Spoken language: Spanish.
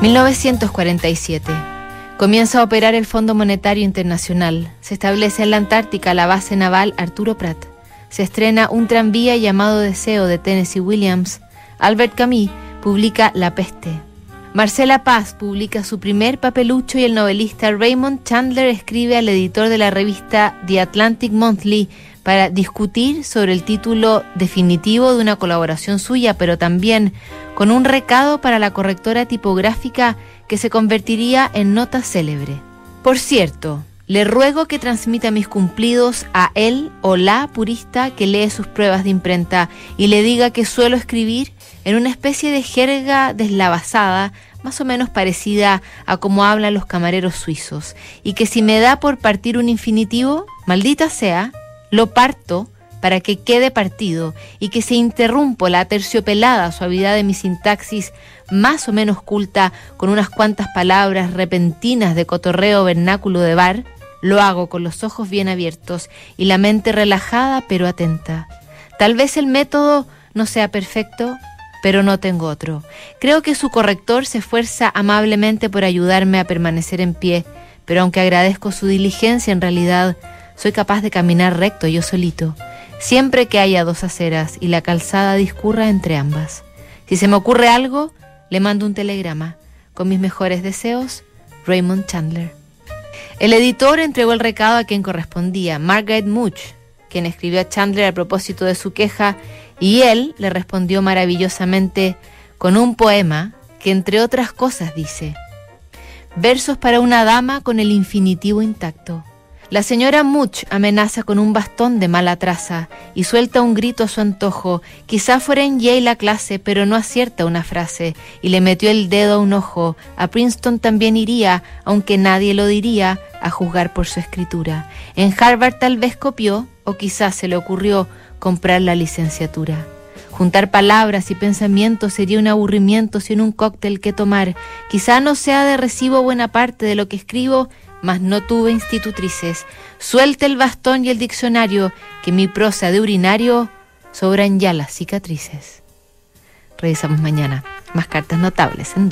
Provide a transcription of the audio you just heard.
1947. Comienza a operar el Fondo Monetario Internacional. Se establece en la Antártica la base naval Arturo Prat. Se estrena un tranvía llamado Deseo de Tennessee Williams. Albert Camus publica La peste. Marcela Paz publica su primer papelucho y el novelista Raymond Chandler escribe al editor de la revista The Atlantic Monthly para discutir sobre el título definitivo de una colaboración suya, pero también con un recado para la correctora tipográfica que se convertiría en nota célebre. Por cierto, le ruego que transmita mis cumplidos a él o la purista que lee sus pruebas de imprenta y le diga que suelo escribir en una especie de jerga deslavazada, más o menos parecida a como hablan los camareros suizos, y que si me da por partir un infinitivo, maldita sea, lo parto para que quede partido y que se interrumpo la terciopelada suavidad de mi sintaxis más o menos culta con unas cuantas palabras repentinas de cotorreo vernáculo de bar, lo hago con los ojos bien abiertos y la mente relajada pero atenta. Tal vez el método no sea perfecto, pero no tengo otro. Creo que su corrector se esfuerza amablemente por ayudarme a permanecer en pie, pero aunque agradezco su diligencia, en realidad soy capaz de caminar recto yo solito, siempre que haya dos aceras y la calzada discurra entre ambas. Si se me ocurre algo, le mando un telegrama. Con mis mejores deseos, Raymond Chandler. El editor entregó el recado a quien correspondía, Margaret Much, quien escribió a Chandler a propósito de su queja, y él le respondió maravillosamente con un poema que entre otras cosas dice, versos para una dama con el infinitivo intacto. La señora Much amenaza con un bastón de mala traza y suelta un grito a su antojo. Quizá fuera en Yale la clase, pero no acierta una frase y le metió el dedo a un ojo. A Princeton también iría, aunque nadie lo diría, a juzgar por su escritura. En Harvard tal vez copió, o quizás se le ocurrió comprar la licenciatura. Juntar palabras y pensamientos sería un aburrimiento sin un cóctel que tomar. Quizá no sea de recibo buena parte de lo que escribo, mas no tuve institutrices. Suelte el bastón y el diccionario, que mi prosa de urinario sobran ya las cicatrices. Revisamos mañana más cartas notables en